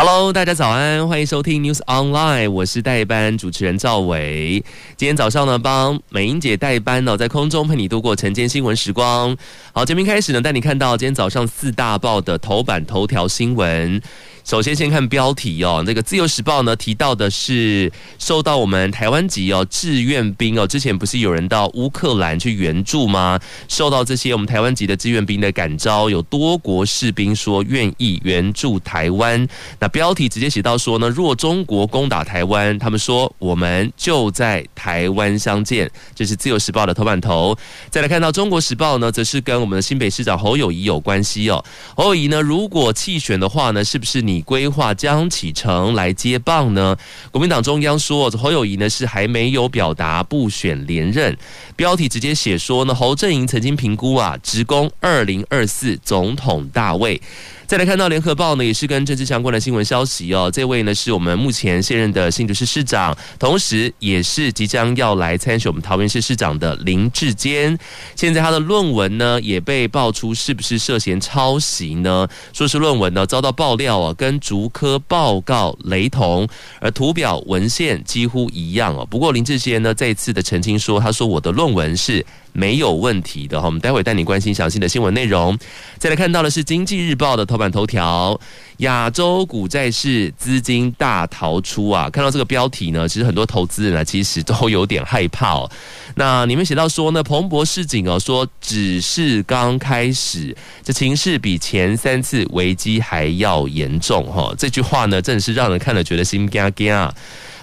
Hello，大家早安，欢迎收听 News Online，我是代班主持人赵伟。今天早上呢，帮美英姐代班呢，在空中陪你度过晨间新闻时光。好，节目开始呢，带你看到今天早上四大报的头版头条新闻。首先，先看标题哦。这个《自由时报》呢提到的是，受到我们台湾籍哦志愿兵哦，之前不是有人到乌克兰去援助吗？受到这些我们台湾籍的志愿兵的感召，有多国士兵说愿意援助台湾。那标题直接写到说呢，若中国攻打台湾，他们说我们就在台湾相见。这是《自由时报》的头版头。再来看到《中国时报》呢，则是跟我们的新北市长侯友谊有关系哦。侯友谊呢，如果弃选的话呢，是不是你？规划将启程来接棒呢？国民党中央说，侯友谊呢是还没有表达不选连任。标题直接写说呢，侯阵营曾经评估啊，职工二零二四总统大位。再来看到联合报呢，也是跟政治相关的新闻消息哦。这位呢是我们目前现任的新竹市市长，同时也是即将要来参选我们桃园市市长的林志坚。现在他的论文呢也被爆出是不是涉嫌抄袭呢？说是论文呢遭到爆料啊，跟竹科报告雷同，而图表文献几乎一样哦。不过林志坚呢再次的澄清说，他说我的论文是。没有问题的哈，我们待会带你关心详细的新闻内容。再来看到的是《经济日报》的头版头条：亚洲股债市资金大逃出啊！看到这个标题呢，其实很多投资人啊，其实都有点害怕。那里面写到说呢，彭博市井哦，说只是刚开始，这情势比前三次危机还要严重哈。这句话呢，真的是让人看了觉得心惊惊啊。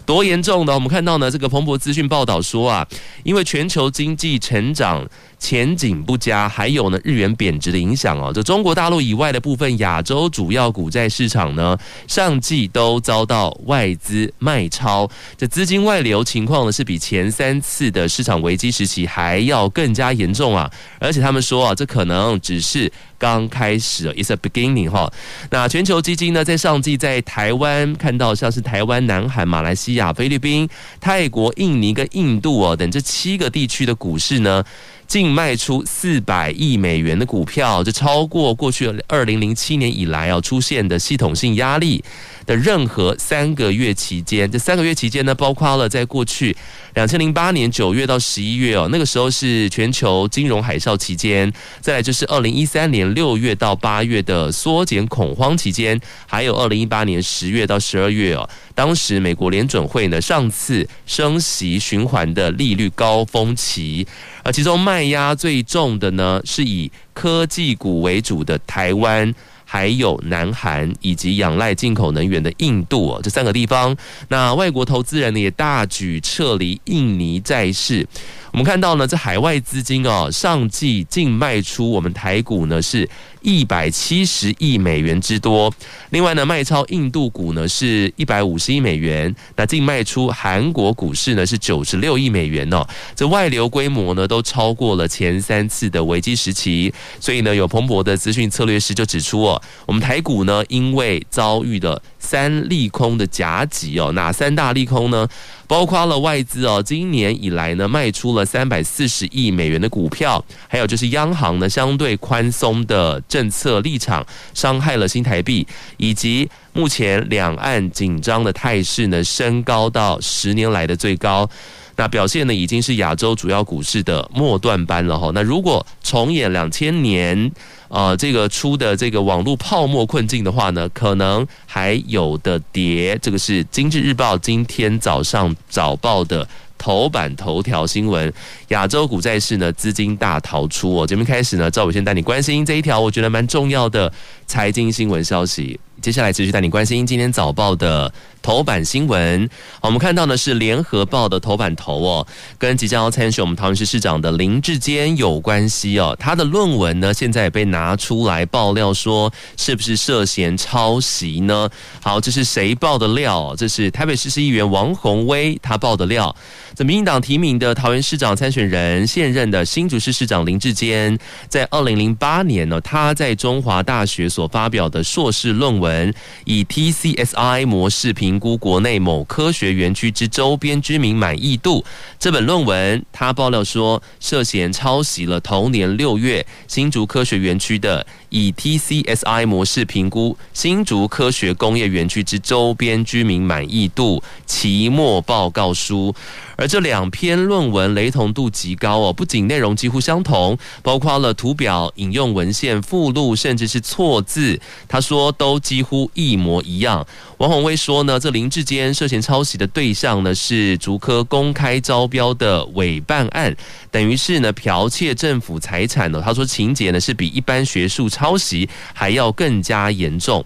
多严重的？我们看到呢，这个彭博资讯报道说啊，因为全球经济成长前景不佳，还有呢日元贬值的影响哦，这中国大陆以外的部分亚洲主要股债市场呢，上季都遭到外资卖超，这资金外流情况呢是比前三次的市场危机时期还要更加严重啊，而且他们说啊，这可能只是。刚开始，It's a beginning 哈。那全球基金呢，在上季在台湾看到像是台湾、南韩、马来西亚、菲律宾、泰国、印尼跟印度哦等这七个地区的股市呢，净卖出四百亿美元的股票，这超过过去二零零七年以来啊出现的系统性压力。的任何三个月期间。这三个月期间呢，包括了在过去两千零八年九月到十一月哦，那个时候是全球金融海啸期间；再来就是二零一三年六月到八月的缩减恐慌期间，还有二零一八年十月到十二月哦，当时美国联准会呢上次升息循环的利率高峰期。而其中卖压最重的呢，是以科技股为主的台湾，还有南韩，以及仰赖进口能源的印度哦，这三个地方。那外国投资人呢，也大举撤离印尼债市。我们看到呢，这海外资金哦，上季净卖出我们台股呢是一百七十亿美元之多。另外呢，卖超印度股呢是一百五十亿美元。那净卖出韩国股市呢是九十六亿美元哦。这外流规模呢都超过了前三次的危机时期。所以呢，有彭博的资讯策略师就指出哦，我们台股呢因为遭遇了三利空的夹击哦，哪三大利空呢？包括了外资哦，今年以来呢卖出了三百四十亿美元的股票，还有就是央行呢相对宽松的政策立场伤害了新台币，以及目前两岸紧张的态势呢升高到十年来的最高。那表现呢，已经是亚洲主要股市的末段班了哈。那如果重演两千年，呃，这个出的这个网络泡沫困境的话呢，可能还有的跌。这个是《经济日报》今天早上早报的头版头条新闻：亚洲股债市呢资金大逃出。哦，这边开始呢，赵伟先带你关心这一条，我觉得蛮重要的财经新闻消息。接下来持续带你关心今天早报的头版新闻。我们看到呢是联合报的头版头哦，跟即将要参选我们桃园市市长的林志坚有关系哦。他的论文呢，现在也被拿出来爆料，说是不是涉嫌抄袭呢？好，这是谁爆的料？这是台北市市议员王鸿威他爆的料。这民进党提名的桃园市长参选人，现任的新竹市市长林志坚，在二零零八年呢，他在中华大学所发表的硕士论文，以 TCSI 模式评评估国内某科学园区之周边居民满意度。这本论文，他爆料说涉嫌抄袭了同年六月新竹科学园区的以 TCSI 模式评估新竹科学工业园区之周边居民满意度期末报告书。而这两篇论文雷同度极高哦，不仅内容几乎相同，包括了图表、引用文献附录，甚至是错字，他说都几乎一模一样。王鸿薇说呢，这林志坚涉嫌抄袭的对象呢是竹科公开招标的委办案，等于是呢剽窃政府财产呢。他说情节呢是比一般学术抄抄袭还要更加严重。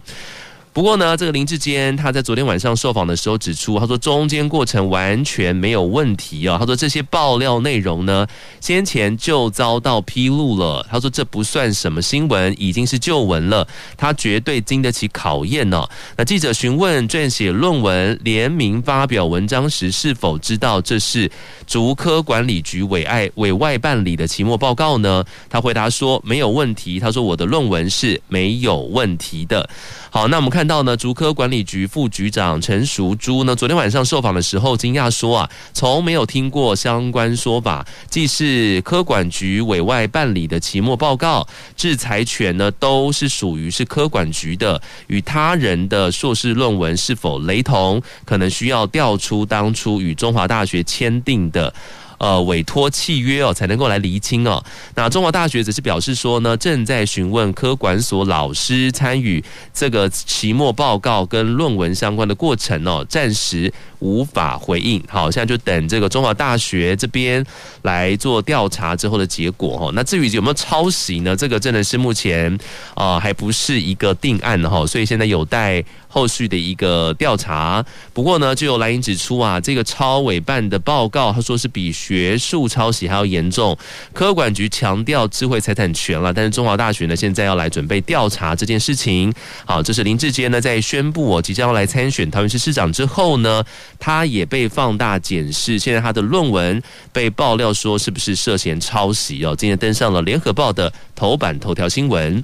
不过呢，这个林志坚他在昨天晚上受访的时候指出，他说中间过程完全没有问题哦。他说这些爆料内容呢，先前就遭到披露了。他说这不算什么新闻，已经是旧闻了。他绝对经得起考验呢。那记者询问撰写论文联名发表文章时，是否知道这是竹科管理局委外委外办理的期末报告呢？他回答说没有问题。他说我的论文是没有问题的。好，那我们看到呢，竹科管理局副局长陈淑珠呢，昨天晚上受访的时候惊讶说啊，从没有听过相关说法，既是科管局委外办理的期末报告，制裁权呢都是属于是科管局的，与他人的硕士论文是否雷同，可能需要调出当初与中华大学签订的。呃，委托契约哦，才能够来厘清哦。那中华大学则是表示说呢，正在询问科管所老师参与这个期末报告跟论文相关的过程哦，暂时无法回应。好，现在就等这个中华大学这边来做调查之后的结果哈。那至于有没有抄袭呢？这个真的是目前啊、还不是一个定案哈，所以现在有待。后续的一个调查，不过呢，就有来宾指出啊，这个超委办的报告，他说是比学术抄袭还要严重。科管局强调智慧财产权了，但是中华大学呢，现在要来准备调查这件事情。好，这是林志坚呢在宣布我即将要来参选桃园市市长之后呢，他也被放大检视，现在他的论文被爆料说是不是涉嫌抄袭哦，今天登上了联合报的头版头条新闻。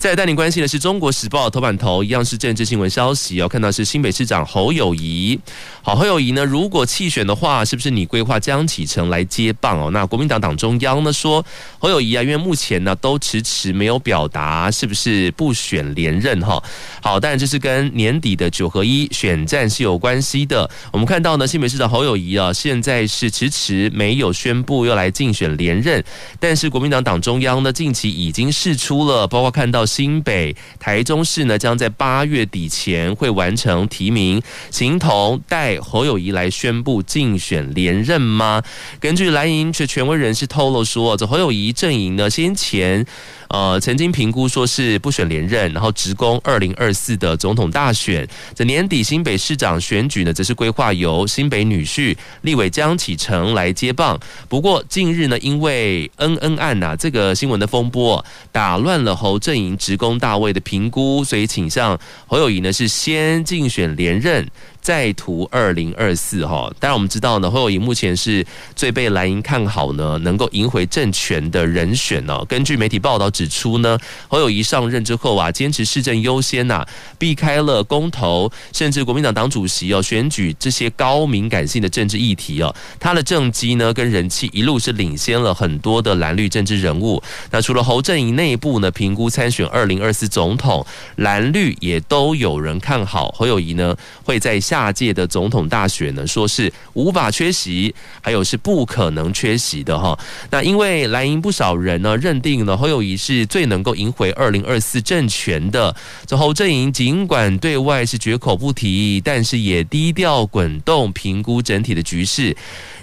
再带你关心的是《中国时报》头版头，一样是政治新闻消息哦。看到是新北市长侯友宜，好，侯友宜呢，如果弃选的话，是不是你规划江启程来接棒哦？那国民党党中央呢说，侯友宜啊，因为目前呢都迟迟没有表达是不是不选连任哈。好，当然这是跟年底的九合一选战是有关系的。我们看到呢，新北市长侯友宜啊，现在是迟迟没有宣布要来竞选连任，但是国民党党中央呢，近期已经释出了，包括看到。新北、台中市呢，将在八月底前会完成提名，形同带侯友谊来宣布竞选连任吗？根据蓝营权权威人士透露说，这侯友谊阵营呢，先前。呃，曾经评估说是不选连任，然后直攻二零二四的总统大选。这年底新北市长选举呢，则是规划由新北女婿立委江启臣来接棒。不过近日呢，因为恩恩案呐、这个新闻的风波，打乱了侯阵营职工大位的评估，所以倾向侯友谊呢是先竞选连任。再图二零二四哈，当然我们知道呢，侯友谊目前是最被蓝营看好呢，能够赢回政权的人选呢。根据媒体报道指出呢，侯友谊上任之后啊，坚持市政优先呐，避开了公投，甚至国民党党主席哦选举这些高敏感性的政治议题哦，他的政绩呢跟人气一路是领先了很多的蓝绿政治人物。那除了侯阵营内部呢，评估参选二零二四总统，蓝绿也都有人看好侯友谊呢会在。下届的总统大选呢，说是无法缺席，还有是不可能缺席的哈。那因为蓝营不少人呢认定呢侯友谊是最能够赢回二零二四政权的。这侯阵营尽管对外是绝口不提，但是也低调滚动评估整体的局势。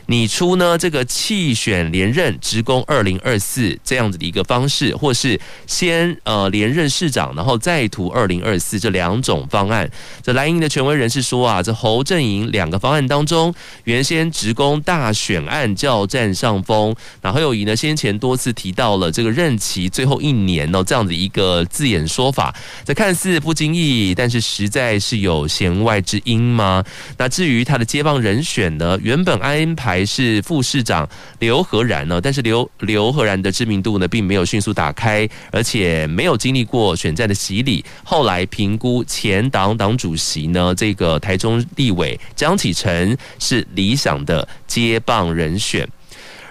拟出呢这个弃选连任，职工二零二四这样子的一个方式，或是先呃连任市长，然后再图二零二四这两种方案。这蓝营的权威人士说啊，这侯阵营两个方案当中，原先职工大选案较占上风。那侯友谊呢先前多次提到了这个任期最后一年哦这样子一个字眼说法，这看似不经意，但是实在是有弦外之音吗？那至于他的接棒人选呢，原本安排还是副市长刘和然呢，但是刘刘和然的知名度呢并没有迅速打开，而且没有经历过选战的洗礼。后来评估前党党主席呢，这个台中立委江启臣是理想的接棒人选。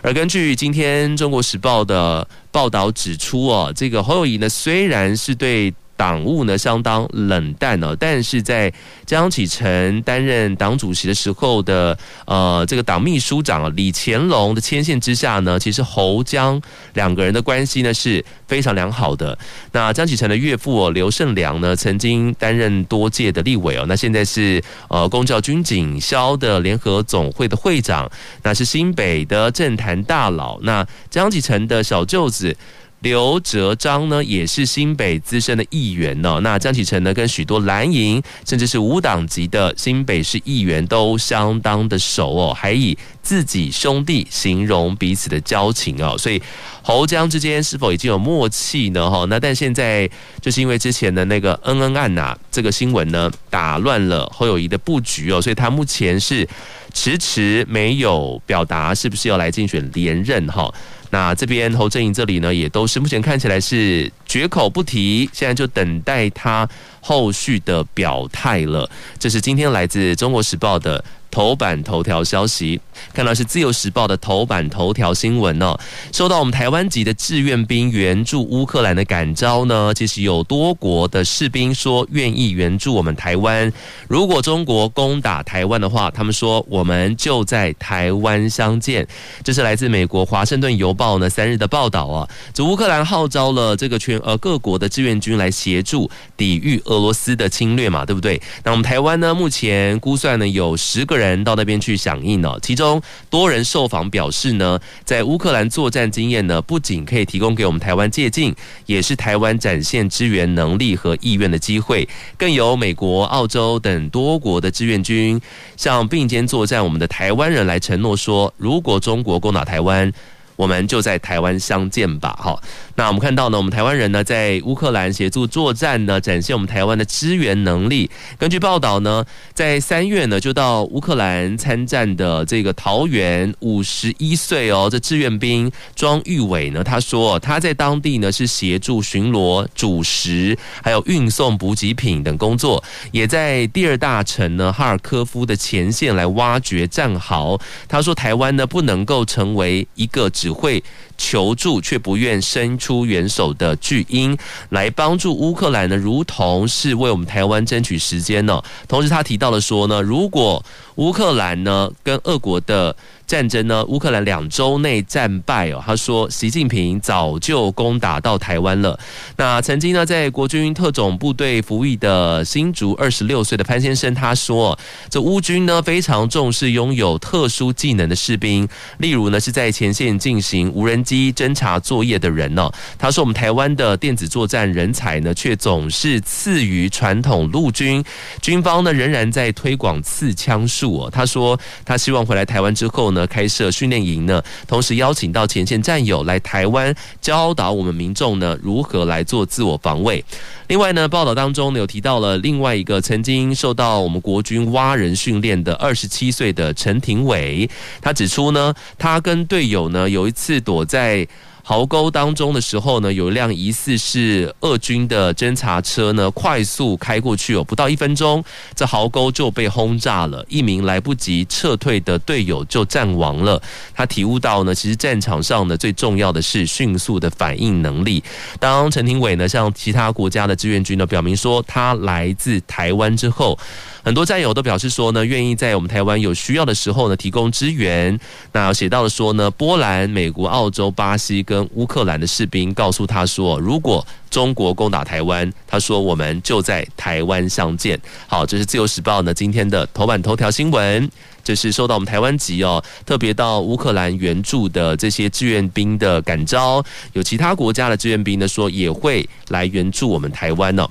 而根据今天《中国时报》的报道指出，哦，这个侯友宜呢虽然是对。党务呢相当冷淡哦，但是在江启臣担任党主席的时候的呃这个党秘书长李乾隆的牵线之下呢，其实侯江两个人的关系呢是非常良好的。那江启臣的岳父刘胜良呢，曾经担任多届的立委哦，那现在是呃公教军警消的联合总会的会长，那是新北的政坛大佬。那江启臣的小舅子。刘哲章呢，也是新北资深的议员呢。那江启臣呢，跟许多蓝营甚至是无党籍的新北市议员都相当的熟哦，还以自己兄弟形容彼此的交情哦。所以侯江之间是否已经有默契呢？哈，那但现在就是因为之前的那个恩恩案呐，这个新闻呢，打乱了侯友谊的布局哦，所以他目前是迟迟没有表达是不是要来竞选连任哈。那这边侯正营这里呢，也都是目前看起来是绝口不提，现在就等待他后续的表态了。这是今天来自《中国时报》的。头版头条消息，看到是自由时报的头版头条新闻哦。收到我们台湾籍的志愿兵援助乌克兰的感召呢，其实有多国的士兵说愿意援助我们台湾。如果中国攻打台湾的话，他们说我们就在台湾相见。这是来自美国华盛顿邮报呢三日的报道啊。这乌克兰号召了这个全呃各国的志愿军来协助抵御俄罗斯的侵略嘛，对不对？那我们台湾呢，目前估算呢有十个人。到那边去响应了，其中中多人受访表示呢，在乌克兰作战经验呢，不仅可以提供给我们台湾借鉴，也是台湾展现支援能力和意愿的机会。更有美国、澳洲等多国的志愿军向并肩作战我们的台湾人来承诺说，如果中国攻打台湾，我们就在台湾相见吧。好。那我们看到呢，我们台湾人呢在乌克兰协助作战呢，展现我们台湾的支援能力。根据报道呢，在三月呢就到乌克兰参战的这个桃园五十一岁哦，这志愿兵庄玉伟呢，他说他在当地呢是协助巡逻、主食，还有运送补给品等工作，也在第二大城呢哈尔科夫的前线来挖掘战壕。他说台湾呢不能够成为一个只只会求助却不愿伸出援手的巨婴，来帮助乌克兰呢，如同是为我们台湾争取时间呢。同时，他提到了说呢，如果乌克兰呢跟俄国的战争呢，乌克兰两周内战败哦。他说，习近平早就攻打到台湾了。那曾经呢，在国军特种部队服役的新竹二十六岁的潘先生，他说，这乌军呢非常重视拥有特殊技能的士兵，例如呢是在前线进行无人机侦察作业的人呢。他说，我们台湾的电子作战人才呢，却总是次于传统陆军，军方呢仍然在推广刺枪术哦。他说，他希望回来台湾之后呢。呢，开设训练营呢，同时邀请到前线战友来台湾教导我们民众呢如何来做自我防卫。另外呢，报道当中呢有提到了另外一个曾经受到我们国军蛙人训练的二十七岁的陈廷伟，他指出呢，他跟队友呢有一次躲在。壕沟当中的时候呢，有一辆疑似是俄军的侦察车呢，快速开过去哦，不到一分钟，这壕沟就被轰炸了，一名来不及撤退的队友就战亡了。他体悟到呢，其实战场上呢，最重要的是迅速的反应能力。当陈廷伟呢向其他国家的志愿军呢表明说他来自台湾之后，很多战友都表示说呢，愿意在我们台湾有需要的时候呢提供支援。那写到了说呢，波兰、美国、澳洲、巴西跟跟乌克兰的士兵告诉他说，如果中国攻打台湾，他说我们就在台湾相见。好，这是自由时报呢今天的头版头条新闻。就是受到我们台湾籍哦，特别到乌克兰援助的这些志愿兵的感召，有其他国家的志愿兵呢说也会来援助我们台湾哦。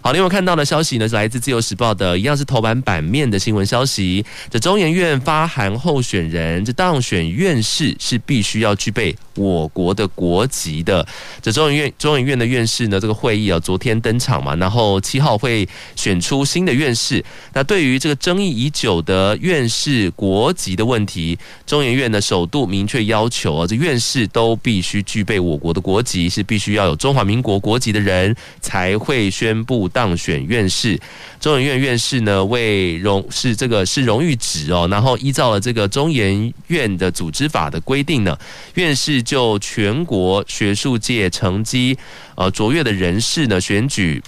好，另外看到的消息呢，是来自《自由时报》的，一样是头版版面的新闻消息。这中研院发函候选人，这当选院士是必须要具备我国的国籍的。这中研院中研院的院士呢，这个会议啊，昨天登场嘛，然后七号会选出新的院士。那对于这个争议已久的院士是国籍的问题，中研院呢首度明确要求啊，这院士都必须具备我国的国籍，是必须要有中华民国国籍的人才会宣布。当选院士，中研院院士呢为荣是这个是荣誉职哦，然后依照了这个中研院的组织法的规定呢，院士就全国学术界成绩呃卓越的人士呢选举。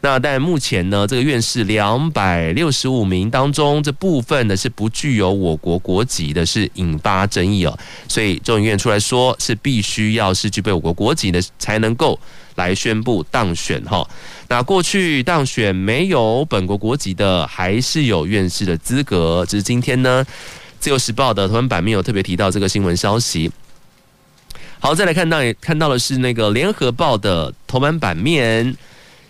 那但目前呢，这个院士两百六十五名当中，这部分呢是不具有我国国籍的，是引发争议哦。所以众议院出来说，是必须要是具备我国国籍的，才能够来宣布当选哈。那过去当选没有本国国籍的，还是有院士的资格。只是今天呢，《自由时报》的头版版面有特别提到这个新闻消息。好，再来看到也看到的是那个《联合报》的头版版面。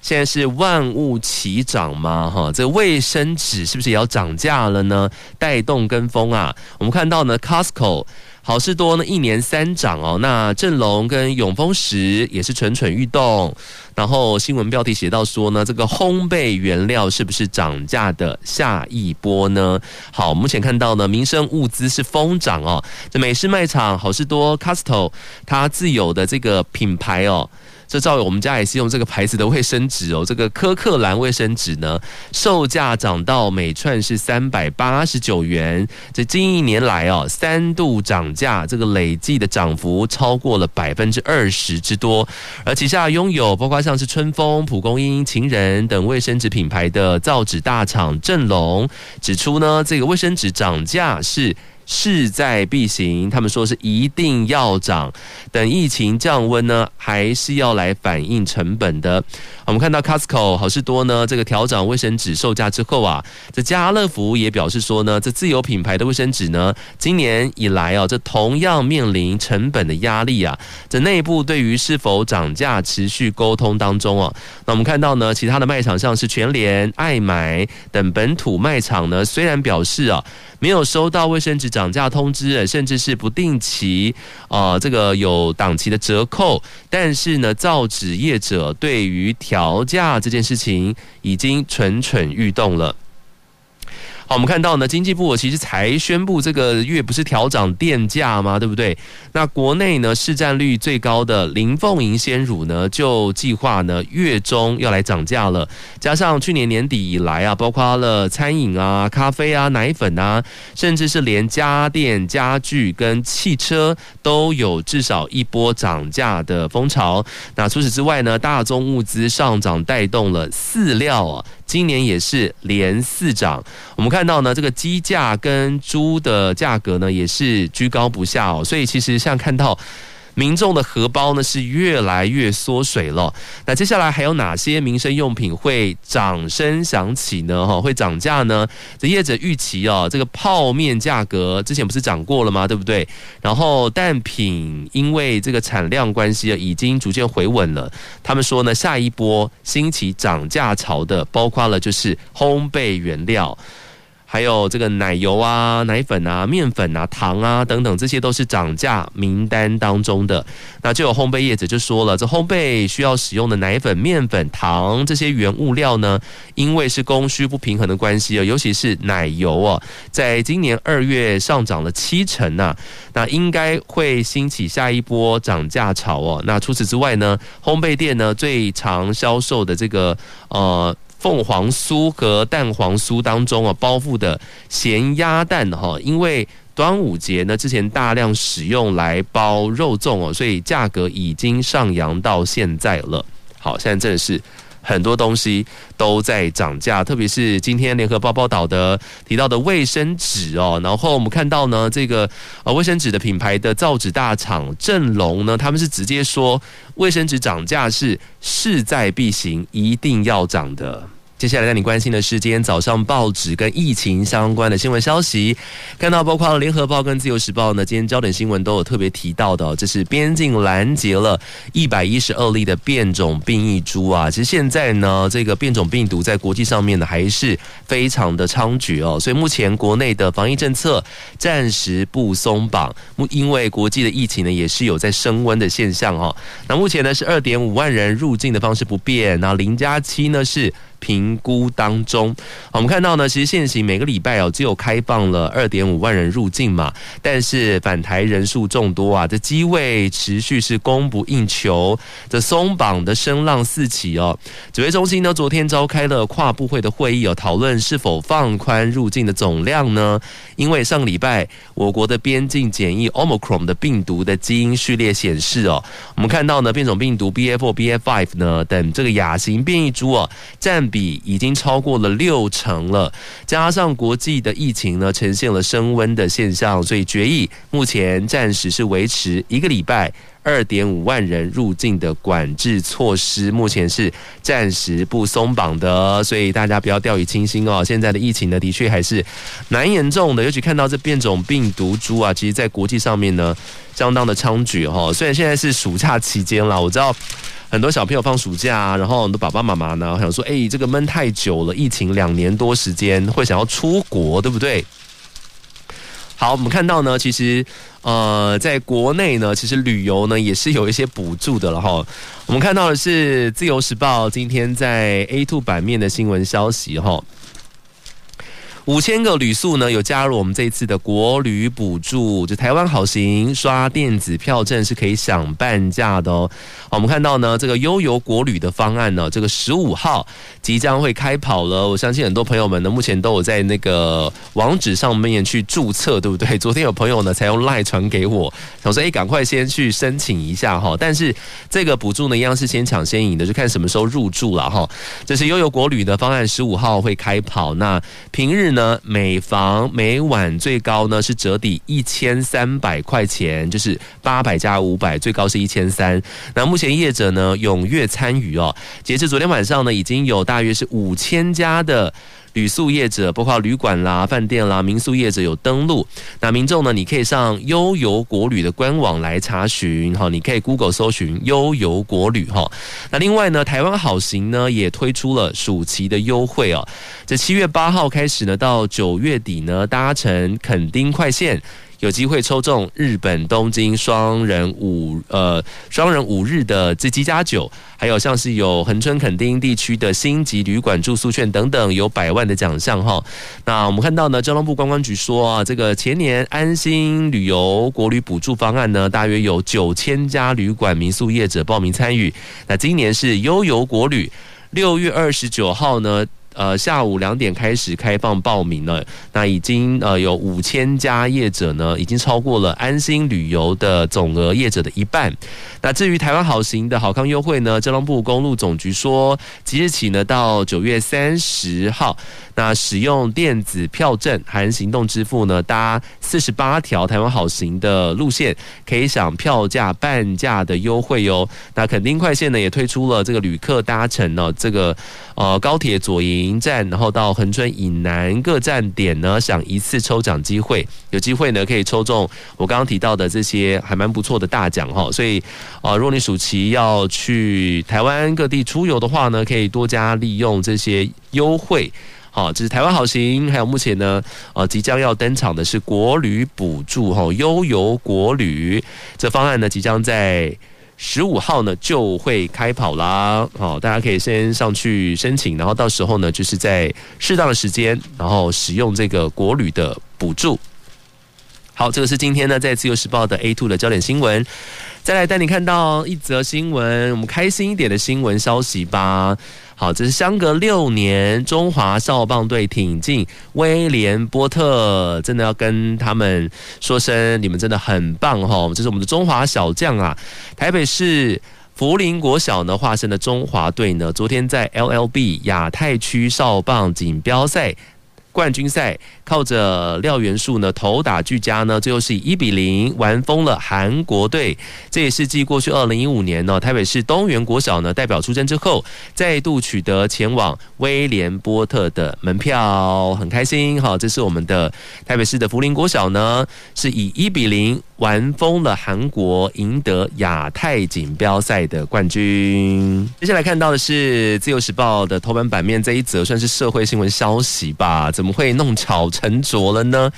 现在是万物齐涨吗？哈，这卫生纸是不是也要涨价了呢？带动跟风啊！我们看到呢，Costco、好事多呢一年三涨哦。那正隆跟永丰石也是蠢蠢欲动。然后新闻标题写到说呢，这个烘焙原料是不是涨价的下一波呢？好，目前看到呢，民生物资是疯涨哦。这美式卖场好事多、Costco 它自有的这个品牌哦。这照我们家也是用这个牌子的卫生纸哦，这个柯克兰卫生纸呢，售价涨到每串是三百八十九元。这近一年来哦，三度涨价，这个累计的涨幅超过了百分之二十之多。而旗下拥有包括像是春风、蒲公英、情人等卫生纸品牌的造纸大厂正隆指出呢，这个卫生纸涨价是。势在必行，他们说是一定要涨。等疫情降温呢，还是要来反映成本的。我们看到 Costco 好事多呢，这个调整卫生纸售价之后啊，这家乐福也表示说呢，这自有品牌的卫生纸呢，今年以来啊，这同样面临成本的压力啊。这内部对于是否涨价持续沟通当中啊。那我们看到呢，其他的卖场像是全联、爱买等本土卖场呢，虽然表示啊。没有收到卫生纸涨价通知，甚至是不定期，呃，这个有档期的折扣，但是呢，造纸业者对于调价这件事情已经蠢蠢欲动了。好，我们看到呢，经济部其实才宣布这个月不是调涨电价吗？对不对？那国内呢，市占率最高的林凤营鲜乳呢，就计划呢月中要来涨价了。加上去年年底以来啊，包括了餐饮啊、咖啡啊、奶粉啊，甚至是连家电、家具跟汽车都有至少一波涨价的风潮。那除此之外呢，大宗物资上涨带动了饲料啊。今年也是连四涨，我们看到呢，这个鸡价跟猪的价格呢也是居高不下哦，所以其实像看到。民众的荷包呢是越来越缩水了。那接下来还有哪些民生用品会掌声响起呢？哈，会涨价呢？这业者预期哦，这个泡面价格之前不是涨过了吗？对不对？然后蛋品因为这个产量关系，已经逐渐回稳了。他们说呢，下一波兴起涨价潮的，包括了就是烘焙原料。还有这个奶油啊、奶粉啊、面粉啊、糖啊等等，这些都是涨价名单当中的。那就有烘焙业者就说了，这烘焙需要使用的奶粉、面粉、糖这些原物料呢，因为是供需不平衡的关系啊，尤其是奶油啊，在今年二月上涨了七成呐，那应该会兴起下一波涨价潮哦。那除此之外呢，烘焙店呢最常销售的这个呃。凤凰酥和蛋黄酥当中啊，包覆的咸鸭蛋哈，因为端午节呢之前大量使用来包肉粽哦，所以价格已经上扬到现在了。好，现在真的是。很多东西都在涨价，特别是今天联合报报道的提到的卫生纸哦，然后我们看到呢，这个呃卫生纸的品牌的造纸大厂正龙呢，他们是直接说卫生纸涨价是势在必行，一定要涨的。接下来带你关心的是今天早上报纸跟疫情相关的新闻消息，看到包括联合报跟自由时报呢，今天焦点新闻都有特别提到的，这是边境拦截了一百一十二例的变种变异株啊。其实现在呢，这个变种病毒在国际上面呢还是非常的猖獗哦，所以目前国内的防疫政策暂时不松绑，目因为国际的疫情呢也是有在升温的现象哦。那目前呢是二点五万人入境的方式不变，那零加七呢是。评估当中，我们看到呢，其实现行每个礼拜哦，只有开放了二点五万人入境嘛，但是返台人数众多啊，这机位持续是供不应求，这松绑的声浪四起哦。指挥中心呢，昨天召开了跨部会的会议哦，讨论是否放宽入境的总量呢？因为上个礼拜我国的边境检疫 Omicron 的病毒的基因序列显示哦，我们看到呢，变种病毒 BA4、BA5 呢等这个亚型变异株哦，占比已经超过了六成了，加上国际的疫情呢，呈现了升温的现象，所以决议目前暂时是维持一个礼拜二点五万人入境的管制措施，目前是暂时不松绑的，所以大家不要掉以轻心哦。现在的疫情呢，的确还是蛮严重的，尤其看到这变种病毒株啊，其实在国际上面呢，相当的猖獗哈。虽然现在是暑假期间了，我知道。很多小朋友放暑假，然后很多爸爸妈妈呢想说：“哎，这个闷太久了，疫情两年多时间，会想要出国，对不对？”好，我们看到呢，其实呃，在国内呢，其实旅游呢也是有一些补助的了哈。我们看到的是《自由时报》今天在 A2 版面的新闻消息哈。五千个旅宿呢，有加入我们这一次的国旅补助，就台湾好行刷电子票证是可以享半价的哦。我们看到呢，这个悠游国旅的方案呢，这个十五号即将会开跑了。我相信很多朋友们呢，目前都有在那个网址上面去注册，对不对？昨天有朋友呢，才用 LINE 传给我，想说，哎，赶快先去申请一下哈。但是这个补助呢，一样是先抢先赢的，就看什么时候入住了哈。这是悠游国旅的方案，十五号会开跑。那平日呢？呢，每房每晚最高呢是折抵一千三百块钱，就是八百加五百，最高是一千三。那目前业者呢踊跃参与哦，截至昨天晚上呢，已经有大约是五千家的。旅宿业者，包括旅馆啦、饭店啦、民宿业者有登录。那民众呢，你可以上悠游国旅的官网来查询哈，你可以 Google 搜寻悠游国旅哈。那另外呢，台湾好行呢也推出了暑期的优惠哦，这七月八号开始呢，到九月底呢，搭乘垦丁快线。有机会抽中日本东京双人五呃双人五日的这机加酒，还有像是有恒春垦丁地区的星级旅馆住宿券等等，有百万的奖项哈。那我们看到呢，交通部观光局说啊，这个前年安心旅游国旅补助方案呢，大约有九千家旅馆民宿业者报名参与。那今年是悠游国旅，六月二十九号呢。呃，下午两点开始开放报名了。那已经呃有五千家业者呢，已经超过了安心旅游的总额业者的一半。那至于台湾好行的好康优惠呢，交通部公路总局说，即日起呢到九月三十号，那使用电子票证含行动支付呢，搭四十八条台湾好行的路线，可以享票价半价的优惠哟。那垦丁快线呢也推出了这个旅客搭乘呢这个呃高铁左营。站，然后到恒春以南各站点呢，享一次抽奖机会，有机会呢可以抽中我刚刚提到的这些还蛮不错的大奖哈。所以啊，如果你暑期要去台湾各地出游的话呢，可以多加利用这些优惠。好，这是台湾好行，还有目前呢，呃，即将要登场的是国旅补助哈，悠游国旅这方案呢，即将在。十五号呢就会开跑啦，好，大家可以先上去申请，然后到时候呢就是在适当的时间，然后使用这个国旅的补助。好，这个是今天呢在自由时报的 A two 的焦点新闻。再来带你看到一则新闻，我们开心一点的新闻消息吧。好，这是相隔六年，中华少棒队挺进威廉波特，真的要跟他们说声，你们真的很棒哈！这是我们的中华小将啊，台北市福林国小呢化身的中华队呢，昨天在 LLB 亚太区少棒锦标赛。冠军赛，靠着廖元树呢头打俱佳呢，最后是以一比零完封了韩国队。这也是继过去二零一五年呢台北市东元国小呢代表出征之后，再度取得前往威廉波特的门票，很开心。好，这是我们的台北市的福林国小呢，是以一比零完封了韩国，赢得亚太锦标赛的冠军。接下来看到的是自由时报的头版版面，这一则算是社会新闻消息吧？怎么会弄巧成拙了呢？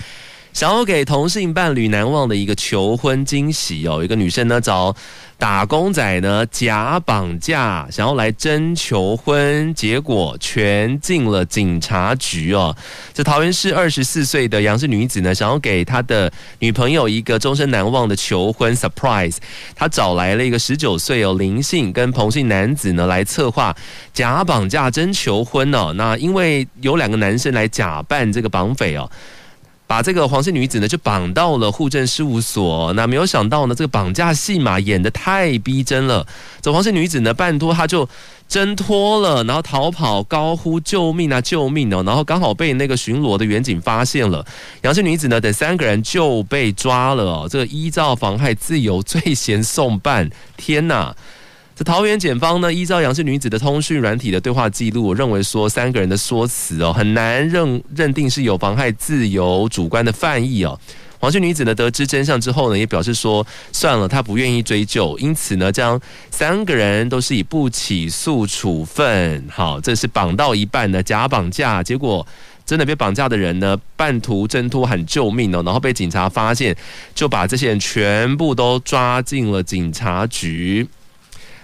想要给同性伴侣难忘的一个求婚惊喜哦，一个女生呢找打工仔呢假绑架，想要来征求婚，结果全进了警察局哦。这桃园市二十四岁的杨氏女子呢，想要给她的女朋友一个终身难忘的求婚 surprise，她找来了一个十九岁哦林姓跟彭姓男子呢来策划假绑架征求婚哦。那因为有两个男生来假扮这个绑匪哦。把这个黄姓女子呢，就绑到了户政事务所。那没有想到呢，这个绑架戏码演得太逼真了。这黄姓女子呢，半拖她就挣脱了，然后逃跑，高呼救命啊，救命哦！然后刚好被那个巡逻的员警发现了。杨姓女子呢，等三个人就被抓了哦。这个依照妨害自由罪嫌送办。天哪！桃园检方呢，依照杨氏女子的通讯软体的对话记录，我认为说三个人的说辞哦，很难认认定是有妨害自由主观的犯意哦。黄姓女子呢，得知真相之后呢，也表示说算了，她不愿意追究，因此呢，将三个人都是以不起诉处分。好，这是绑到一半的假绑架，结果真的被绑架的人呢，半途挣脱喊救命哦，然后被警察发现，就把这些人全部都抓进了警察局。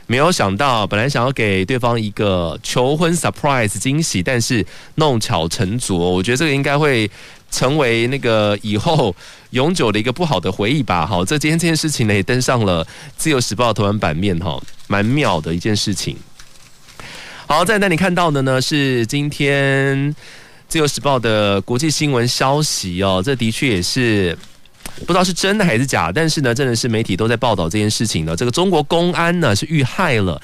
没有想到，本来想要给对方一个求婚 surprise 惊喜，但是弄巧成拙。我觉得这个应该会成为那个以后永久的一个不好的回忆吧。好，这今天这件事情呢也登上了自由时报头版版面，哈，蛮妙的一件事情。好，再带你看到的呢是今天自由时报的国际新闻消息哦，这的确也是。不知道是真的还是假，但是呢，真的是媒体都在报道这件事情呢。这个中国公安呢是遇害了。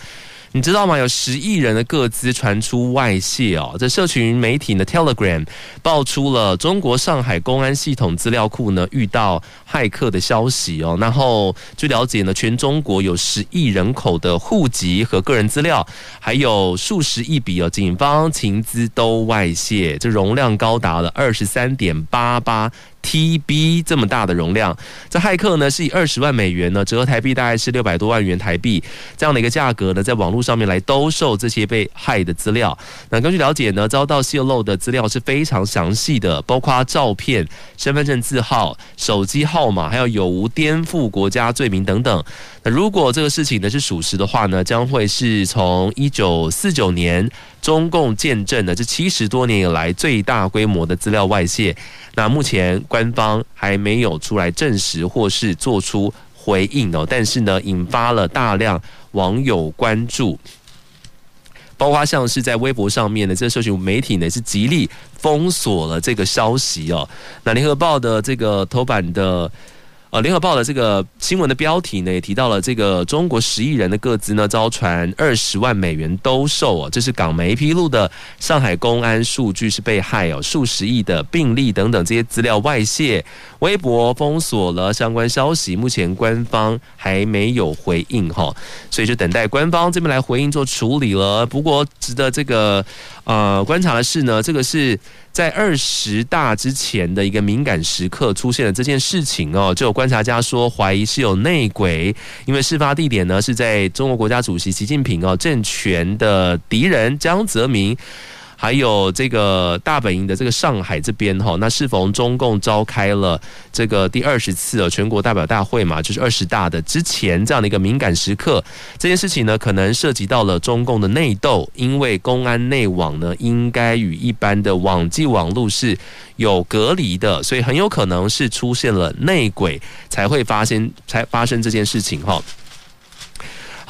你知道吗？有十亿人的个资传出外泄哦。这社群媒体呢，Telegram 爆出了中国上海公安系统资料库呢遇到骇客的消息哦。然后据了解呢，全中国有十亿人口的户籍和个人资料，还有数十亿笔哦，警方情资都外泄，这容量高达了二十三点八八 TB 这么大的容量。这骇客呢是以二十万美元呢，折合台币大概是六百多万元台币这样的一个价格呢，在网络。上面来兜售这些被害的资料。那根据了解呢，遭到泄露的资料是非常详细的，包括照片、身份证字号、手机号码，还有有无颠覆国家罪名等等。那如果这个事情呢是属实的话呢，将会是从一九四九年中共建政的这七十多年以来最大规模的资料外泄。那目前官方还没有出来证实或是做出回应哦，但是呢，引发了大量网友关注，包括像是在微博上面的这社群媒体呢，是极力封锁了这个消息哦。那联合报的这个头版的。呃，联合报的这个新闻的标题呢，也提到了这个中国十亿人的个资呢，遭传二十万美元兜售哦，这是港媒披露的上海公安数据是被害哦，数十亿的病例等等这些资料外泄，微博封锁了相关消息，目前官方还没有回应哈，所以就等待官方这边来回应做处理了。不过值得这个呃观察的是呢，这个是。在二十大之前的一个敏感时刻出现了这件事情哦，就有观察家说怀疑是有内鬼，因为事发地点呢是在中国国家主席习近平哦政权的敌人江泽民。还有这个大本营的这个上海这边哈，那适逢中共召开了这个第二十次的全国代表大会嘛，就是二十大的之前这样的一个敏感时刻，这件事情呢可能涉及到了中共的内斗，因为公安内网呢应该与一般的网际网络是有隔离的，所以很有可能是出现了内鬼才会发生才发生这件事情哈。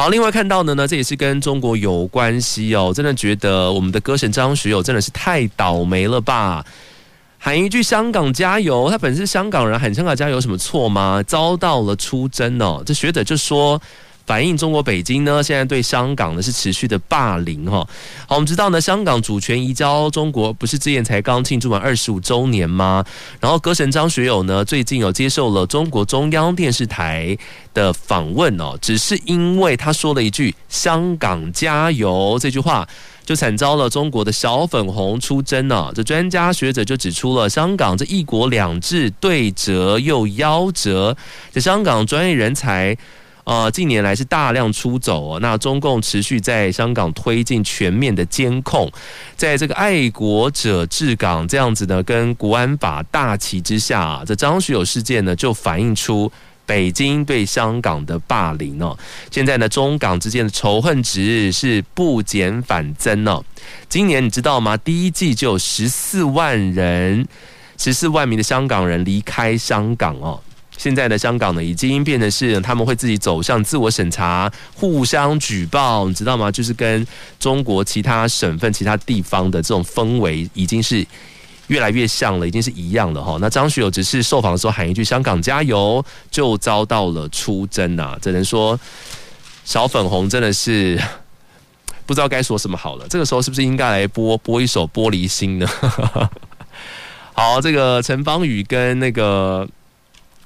好，另外看到的呢，这也是跟中国有关系哦。真的觉得我们的歌神张学友真的是太倒霉了吧？喊一句“香港加油”，他本是香港人，喊“香港加油”有什么错吗？遭到了出征哦。这学者就说，反映中国北京呢，现在对香港呢是持续的霸凌哈。好，我们知道呢，香港主权移交中国，不是之前才刚庆祝完二十五周年吗？然后歌神张学友呢，最近有接受了中国中央电视台的访问哦，只是因为他说了一句“香港加油”这句话。就惨遭了中国的小粉红出征呢、啊。这专家学者就指出了，香港这一国两制对折又夭折。这香港专业人才，呃，近年来是大量出走哦。那中共持续在香港推进全面的监控，在这个爱国者治港这样子呢，跟国安法大旗之下、这张学友事件呢，就反映出。北京对香港的霸凌哦，现在呢，中港之间的仇恨值是不减反增哦。今年你知道吗？第一季就有十四万人，十四万名的香港人离开香港哦。现在的香港呢，已经变成是他们会自己走向自我审查、互相举报，你知道吗？就是跟中国其他省份、其他地方的这种氛围已经是。越来越像了，已经是一样了哈。那张学友只是受访的时候喊一句“香港加油”，就遭到了出征呐。只能说小粉红真的是不知道该说什么好了。这个时候是不是应该来播播一首《玻璃心》呢？好，这个陈芳语跟那个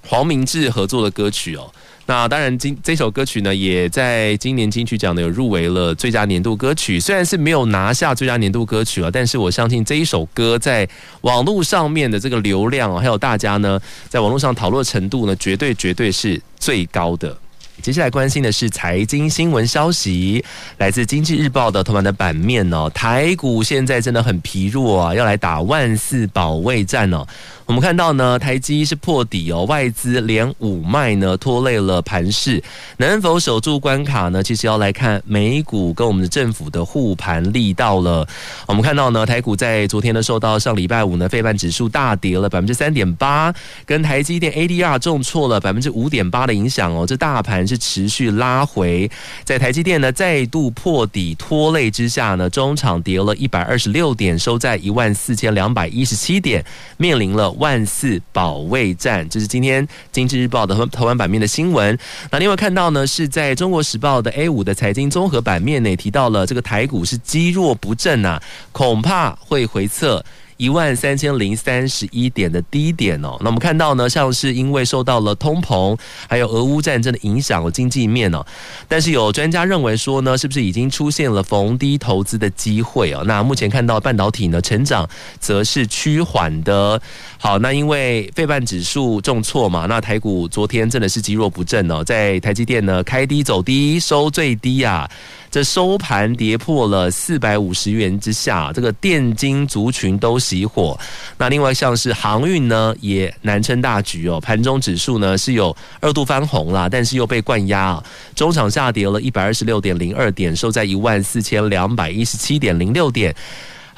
黄明志合作的歌曲哦。那当然，今这首歌曲呢，也在今年金曲奖呢有入围了最佳年度歌曲。虽然是没有拿下最佳年度歌曲啊，但是我相信这一首歌在网络上面的这个流量，还有大家呢在网络上讨论程度呢，绝对绝对是最高的。接下来关心的是财经新闻消息，来自《经济日报》的头版的版面哦，台股现在真的很疲弱啊，要来打万四保卫战哦。我们看到呢，台积是破底哦，外资连五卖呢，拖累了盘势，能否守住关卡呢？其实要来看美股跟我们的政府的护盘力道了。我们看到呢，台股在昨天呢，受到上礼拜五呢，费半指数大跌了百分之三点八，跟台积电 ADR 重挫了百分之五点八的影响哦，这大盘是持续拉回，在台积电呢再度破底拖累之下呢，中场跌了一百二十六点，收在一万四千两百一十七点，面临了。万四保卫战，这是今天《经济日报》的头版版面的新闻。那另外看到呢，是在中国时报的 A 五的财经综合版面内提到了这个台股是积弱不振啊，恐怕会回测。一万三千零三十一点的低点哦，那我们看到呢，像是因为受到了通膨还有俄乌战争的影响的经济面哦，但是有专家认为说呢，是不是已经出现了逢低投资的机会哦？那目前看到半导体呢成长则是趋缓的。好，那因为费半指数重挫嘛，那台股昨天真的是积弱不振哦，在台积电呢开低走低收最低啊。这收盘跌破了四百五十元之下，这个电金族群都熄火。那另外像是航运呢，也难撑大局哦。盘中指数呢是有二度翻红啦，但是又被灌压，中场下跌了一百二十六点零二点，收在一万四千两百一十七点零六点。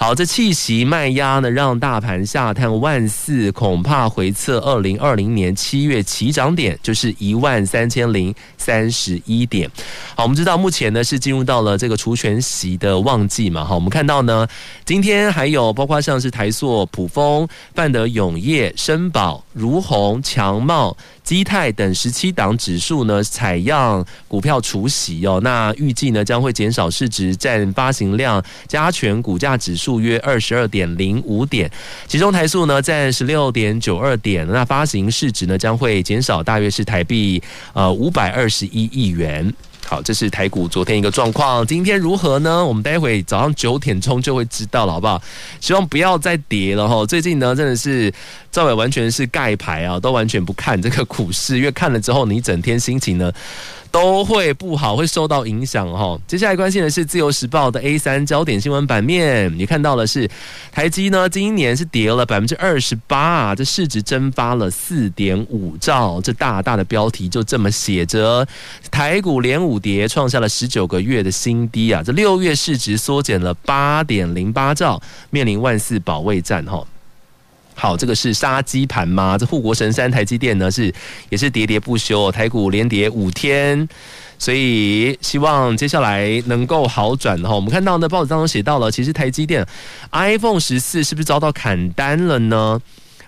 好，这气息卖压呢，让大盘下探万四，恐怕回测二零二零年七月起涨点，就是一万三千零三十一点。好，我们知道目前呢是进入到了这个除权息的旺季嘛。好，我们看到呢，今天还有包括像是台塑、普丰、范德永业、绅宝、如虹、强茂。基泰等十七档指数呢，采样股票除息哦，那预计呢将会减少市值占发行量加权股价指数约二十二点零五点，其中台塑呢占十六点九二点，那发行市值呢将会减少大约是台币呃五百二十一亿元。好，这是台股昨天一个状况，今天如何呢？我们待会早上九点钟就会知道了，好不好？希望不要再跌了哈。最近呢，真的是赵伟完全是盖牌啊，都完全不看这个股市，因为看了之后，你整天心情呢。都会不好，会受到影响哈。接下来关心的是《自由时报》的 A 三焦点新闻版面，你看到的是台积呢，今年是跌了百分之二十八啊，这市值蒸发了四点五兆，这大大的标题就这么写着，台股连五跌，创下了十九个月的新低啊，这六月市值缩减了八点零八兆，面临万四保卫战哈。好，这个是杀鸡盘吗？这护国神山台积电呢，是也是喋喋不休，台股连跌五天，所以希望接下来能够好转哈。我们看到呢，报纸当中写到了，其实台积电 iPhone 十四是不是遭到砍单了呢？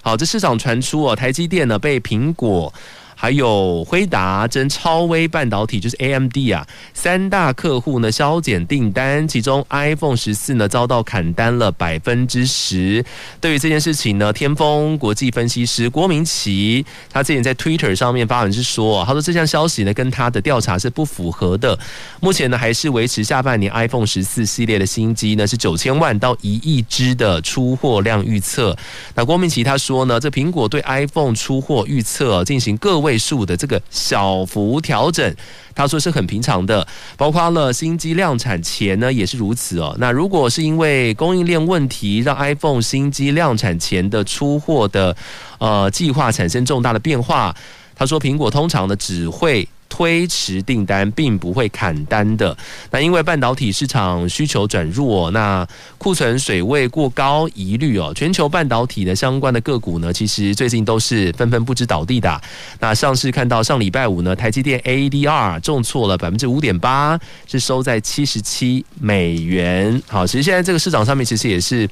好，这市场传出哦，台积电呢被苹果。还有辉达、跟超微半导体，就是 AMD 啊，三大客户呢削减订单，其中 iPhone 十四呢遭到砍单了百分之十。对于这件事情呢，天风国际分析师郭明奇他之前在 Twitter 上面发文是说，他说这项消息呢跟他的调查是不符合的。目前呢还是维持下半年 iPhone 十四系列的新机呢是九千万到一亿支的出货量预测。那郭明奇他说呢，这苹果对 iPhone 出货预测进行个位倍数的这个小幅调整，他说是很平常的，包括了新机量产前呢也是如此哦。那如果是因为供应链问题让 iPhone 新机量产前的出货的呃计划产生重大的变化，他说苹果通常呢只会。推迟订单并不会砍单的，那因为半导体市场需求转弱，那库存水位过高疑虑哦，全球半导体的相关的个股呢，其实最近都是纷纷不知倒地的。那上市看到上礼拜五呢，台积电 ADR 重挫了百分之五点八，是收在七十七美元。好，其实现在这个市场上面其实也是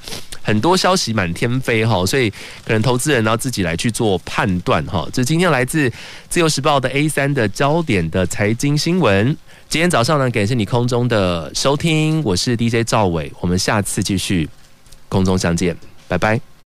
很多消息满天飞哈，所以可能投资人要自己来去做判断哈。这今天来自自由时报的 A 三的焦点的财经新闻，今天早上呢，感谢你空中的收听，我是 DJ 赵伟，我们下次继续空中相见，拜拜。